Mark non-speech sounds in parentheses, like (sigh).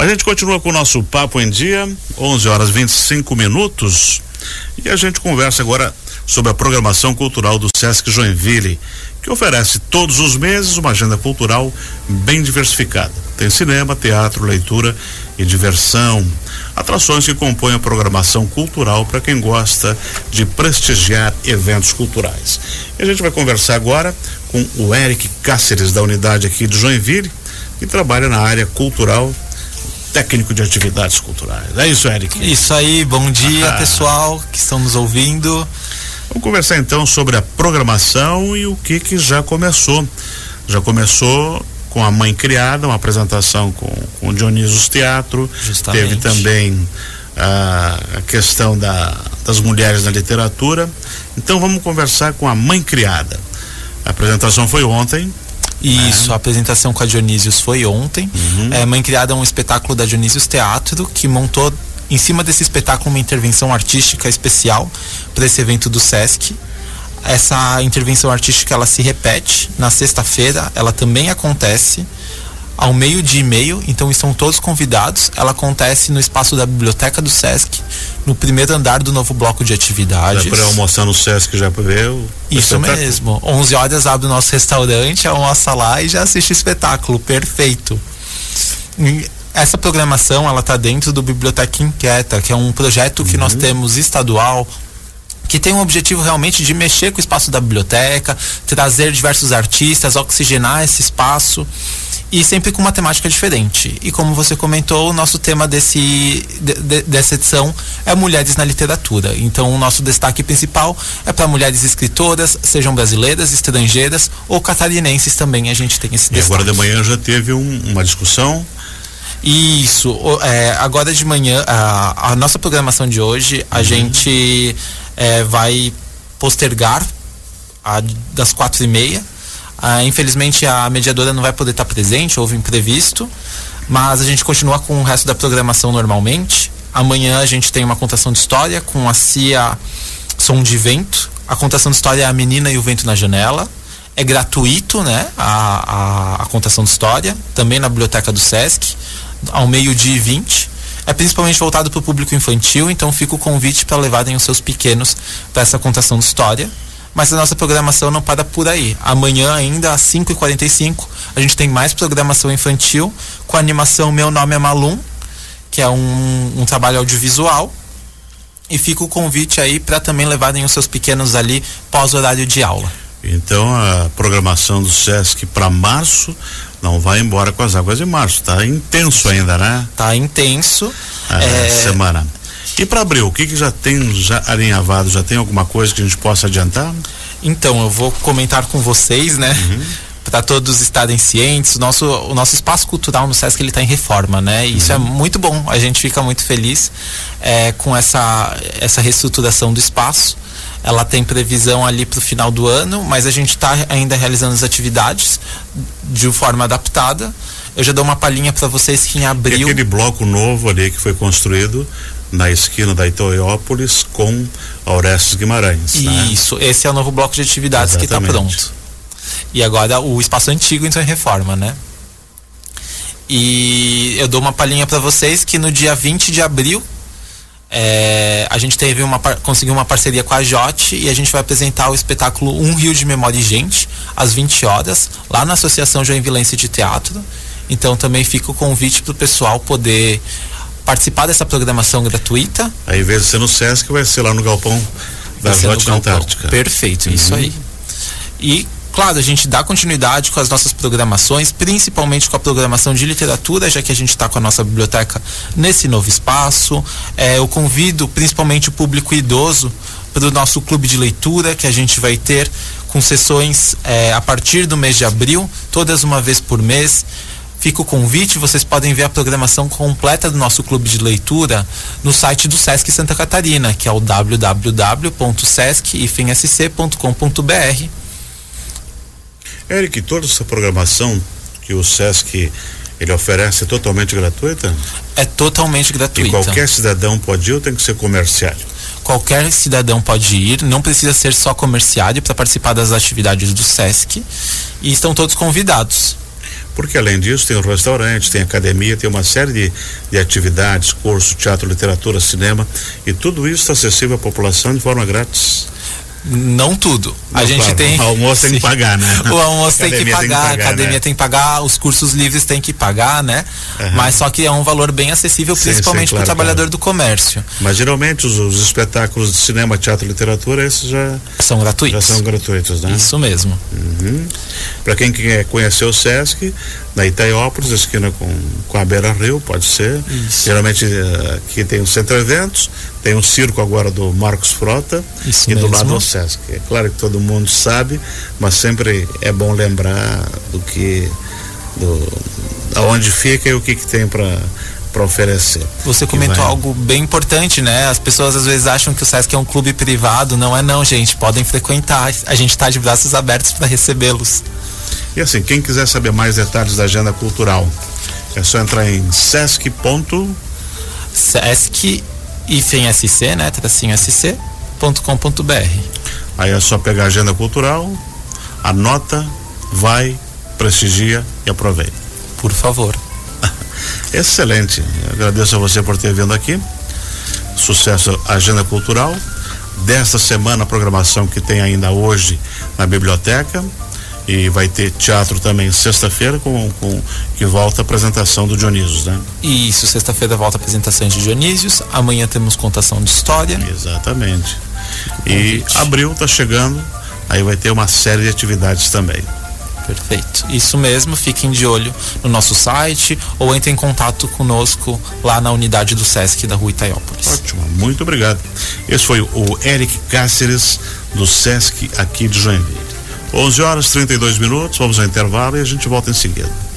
A gente continua com o nosso Papo em Dia, 11 horas 25 minutos. E a gente conversa agora sobre a programação cultural do Sesc Joinville, que oferece todos os meses uma agenda cultural bem diversificada. Tem cinema, teatro, leitura e diversão. Atrações que compõem a programação cultural para quem gosta de prestigiar eventos culturais. E a gente vai conversar agora com o Eric Cáceres, da unidade aqui de Joinville, que trabalha na área cultural técnico de atividades culturais. É isso, Eric? Isso aí, bom dia, pessoal que estão nos ouvindo. Vamos conversar então sobre a programação e o que que já começou. Já começou com a mãe criada, uma apresentação com, com o Dionísio Teatro. Justamente. Teve também a, a questão da, das mulheres na literatura. Então vamos conversar com a mãe criada. A apresentação foi ontem, Isso, a apresentação com a Dionísios foi ontem. É, Mãe Criada é um espetáculo da Dionísios Teatro que montou em cima desse espetáculo uma intervenção artística especial para esse evento do Sesc. Essa intervenção artística ela se repete na sexta-feira, ela também acontece ao meio-dia e meio, então estão todos convidados. Ela acontece no espaço da biblioteca do Sesc, no primeiro andar do novo bloco de atividades. para almoçar no Sesc já para ver o Isso espetáculo. mesmo. 11 horas abre o nosso restaurante, almoça lá e já assiste o espetáculo. Perfeito. E essa programação, ela tá dentro do Biblioteca Inquieta, que é um projeto que nós temos estadual que tem o objetivo realmente de mexer com o espaço da biblioteca, trazer diversos artistas, oxigenar esse espaço e sempre com uma temática diferente. E como você comentou, o nosso tema desse, de- de- dessa edição é mulheres na literatura. Então, o nosso destaque principal é para mulheres escritoras, sejam brasileiras, estrangeiras ou catarinenses também. A gente tem esse E destaque. agora de manhã já teve um- uma discussão. Isso. é, agora de manhã, a, a nossa programação de hoje, a gente é, vai postergar a, das quatro e meia. Ah, infelizmente a mediadora não vai poder estar presente, houve imprevisto, mas a gente continua com o resto da programação normalmente. Amanhã a gente tem uma contação de história com a Cia Som de Vento. A contação de história é a menina e o vento na janela. É gratuito, né? A, a, a contação de história, também na biblioteca do Sesc, ao meio-dia e 20. É principalmente voltado para o público infantil, então fica o convite para levarem os seus pequenos para essa contação de história. Mas a nossa programação não para por aí. Amanhã, ainda às 5h45, a gente tem mais programação infantil com a animação Meu Nome é Malum, que é um, um trabalho audiovisual. E fica o convite aí para também levarem os seus pequenos ali pós-horário de aula. Então a programação do Sesc para março não vai embora com as águas de março. Tá intenso ainda, né? Tá intenso. A É, semana. E para abril, o que que já tem já alinhavado? Já tem alguma coisa que a gente possa adiantar? Então, eu vou comentar com vocês, né? Para todos estarem cientes, o nosso, o nosso espaço cultural no Sesc ele está em reforma, né? E isso é muito bom, a gente fica muito feliz é, com essa, essa reestruturação do espaço. Ela tem previsão ali para o final do ano, mas a gente está ainda realizando as atividades de forma adaptada. Eu já dou uma palhinha para vocês que em E abril. aquele bloco novo ali que foi construído na esquina da Itoiópolis com Orestes Guimarães. né? Isso, esse é o novo bloco de atividades que está Exatamente. pronto. E agora o espaço antigo entrou em reforma, né? E eu dou uma palhinha para vocês que no dia 20 de abril é, a gente teve uma conseguiu uma parceria com a Jote e a gente vai apresentar o espetáculo Um Rio de Memória e Gente às 20 horas lá na Associação Joinvilense de Teatro. Então também fica o convite para o pessoal poder participar dessa programação gratuita Aí, em vez de ser no Sesc, vai ser lá no Galpão da galpão. Antártica. Perfeito, isso aí. E, claro, a gente dá continuidade com as nossas programações, principalmente com a programação de literatura, já que a gente está com a nossa biblioteca nesse novo espaço. É, eu convido principalmente o público idoso para o nosso clube de leitura, que a gente vai ter com sessões é, a partir do mês de abril, todas uma vez por mês. Fica o convite, vocês podem ver a programação completa do nosso clube de leitura no site do Sesc Santa Catarina, que é o www.sesc-sc.com.br. Eric, toda essa programação que o Sesc ele oferece é totalmente gratuita? É totalmente E gratuita. qualquer cidadão pode ir ou tem que ser comerciário? Qualquer cidadão pode ir, não precisa ser só comerciário para participar das atividades do Sesc. E estão todos convidados. Porque além disso tem o restaurante, tem academia, tem uma série de, de atividades, curso, teatro, literatura, cinema e tudo isso está acessível à população de forma grátis. Não tudo. Não, a gente claro, tem. O almoço tem que pagar, né? O almoço tem que pagar, tem que pagar, a academia né? tem que pagar, os cursos livres tem que pagar, né? Uhum. Mas só que é um valor bem acessível, principalmente claro, para o trabalhador claro. do comércio. Mas geralmente os, os, espetáculos de cinema, teatro e literatura, esses já são gratuitos. Já são gratuitos, né? Isso mesmo. Uhum. Para quem quer conhecer o Sesc, na Itaiópolis, esquina com, com a Beira Rio, pode ser. Isso. Geralmente uh, aqui tem o Centro Eventos, tem o circo agora do Marcos Frota Isso e mesmo. do lado o Sesc. É claro que todo mundo sabe, mas sempre é bom lembrar do que do aonde fica e o que, que tem para para oferecer. Você comentou vai... algo bem importante, né? As pessoas às vezes acham que o SESC é um clube privado, não é não, gente. Podem frequentar. A gente está de braços abertos para recebê-los. E assim, quem quiser saber mais detalhes da agenda cultural, é só entrar em sesc. Sesc sc, né? Tracinho sc.com.br. Aí é só pegar a agenda cultural, anota, vai, prestigia e aproveita. Por favor. (laughs) Excelente. Eu agradeço a você por ter vindo aqui. Sucesso Agenda Cultural. Desta semana, a programação que tem ainda hoje na biblioteca. E vai ter teatro também sexta-feira, com, com que volta a apresentação do Dionísios, né? Isso, sexta-feira volta a apresentação de Dionísios, amanhã temos contação de história. Exatamente. E abril está chegando, aí vai ter uma série de atividades também. Perfeito. Isso mesmo, fiquem de olho no nosso site ou entrem em contato conosco lá na unidade do SESC da Rua Itaiópolis. Ótimo, muito obrigado. Esse foi o Eric Cáceres do SESC aqui de Joinville. 11 horas 32 minutos, vamos ao intervalo e a gente volta em seguida.